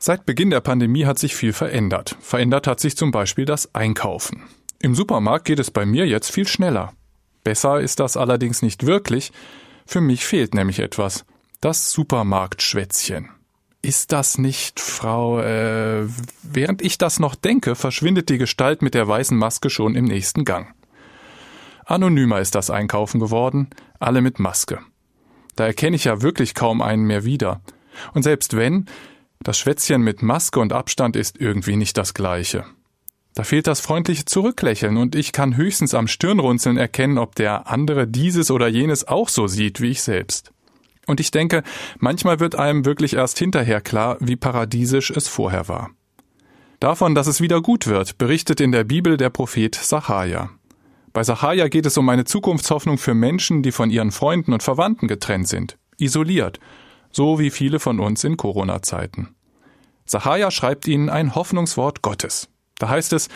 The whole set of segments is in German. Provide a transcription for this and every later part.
Seit Beginn der Pandemie hat sich viel verändert. Verändert hat sich zum Beispiel das Einkaufen. Im Supermarkt geht es bei mir jetzt viel schneller. Besser ist das allerdings nicht wirklich. Für mich fehlt nämlich etwas. Das Supermarktschwätzchen. Ist das nicht, Frau, äh, während ich das noch denke, verschwindet die Gestalt mit der weißen Maske schon im nächsten Gang. Anonymer ist das Einkaufen geworden, alle mit Maske. Da erkenne ich ja wirklich kaum einen mehr wieder. Und selbst wenn, das Schwätzchen mit Maske und Abstand ist irgendwie nicht das gleiche. Da fehlt das freundliche Zurücklächeln und ich kann höchstens am Stirnrunzeln erkennen, ob der andere dieses oder jenes auch so sieht wie ich selbst. Und ich denke, manchmal wird einem wirklich erst hinterher klar, wie paradiesisch es vorher war. Davon, dass es wieder gut wird, berichtet in der Bibel der Prophet Sacharja. Bei Sacharja geht es um eine Zukunftshoffnung für Menschen, die von ihren Freunden und Verwandten getrennt sind, isoliert, so wie viele von uns in Corona-Zeiten. Sacharja schreibt ihnen ein Hoffnungswort Gottes. Da heißt es,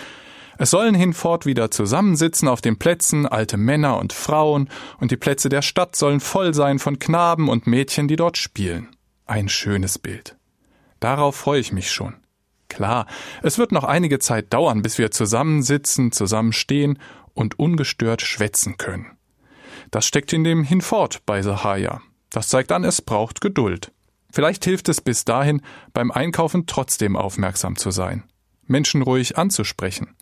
es sollen hinfort wieder zusammensitzen auf den Plätzen alte Männer und Frauen, und die Plätze der Stadt sollen voll sein von Knaben und Mädchen, die dort spielen. Ein schönes Bild. Darauf freue ich mich schon. Klar, es wird noch einige Zeit dauern, bis wir zusammensitzen, zusammenstehen und ungestört schwätzen können. Das steckt in dem Hinfort bei Sahaya. Das zeigt an, es braucht Geduld. Vielleicht hilft es bis dahin, beim Einkaufen trotzdem aufmerksam zu sein, Menschen ruhig anzusprechen.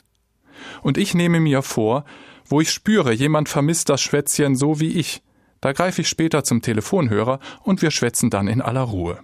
Und ich nehme mir vor, wo ich spüre, jemand vermisst das Schwätzchen so wie ich, da greife ich später zum Telefonhörer und wir schwätzen dann in aller Ruhe.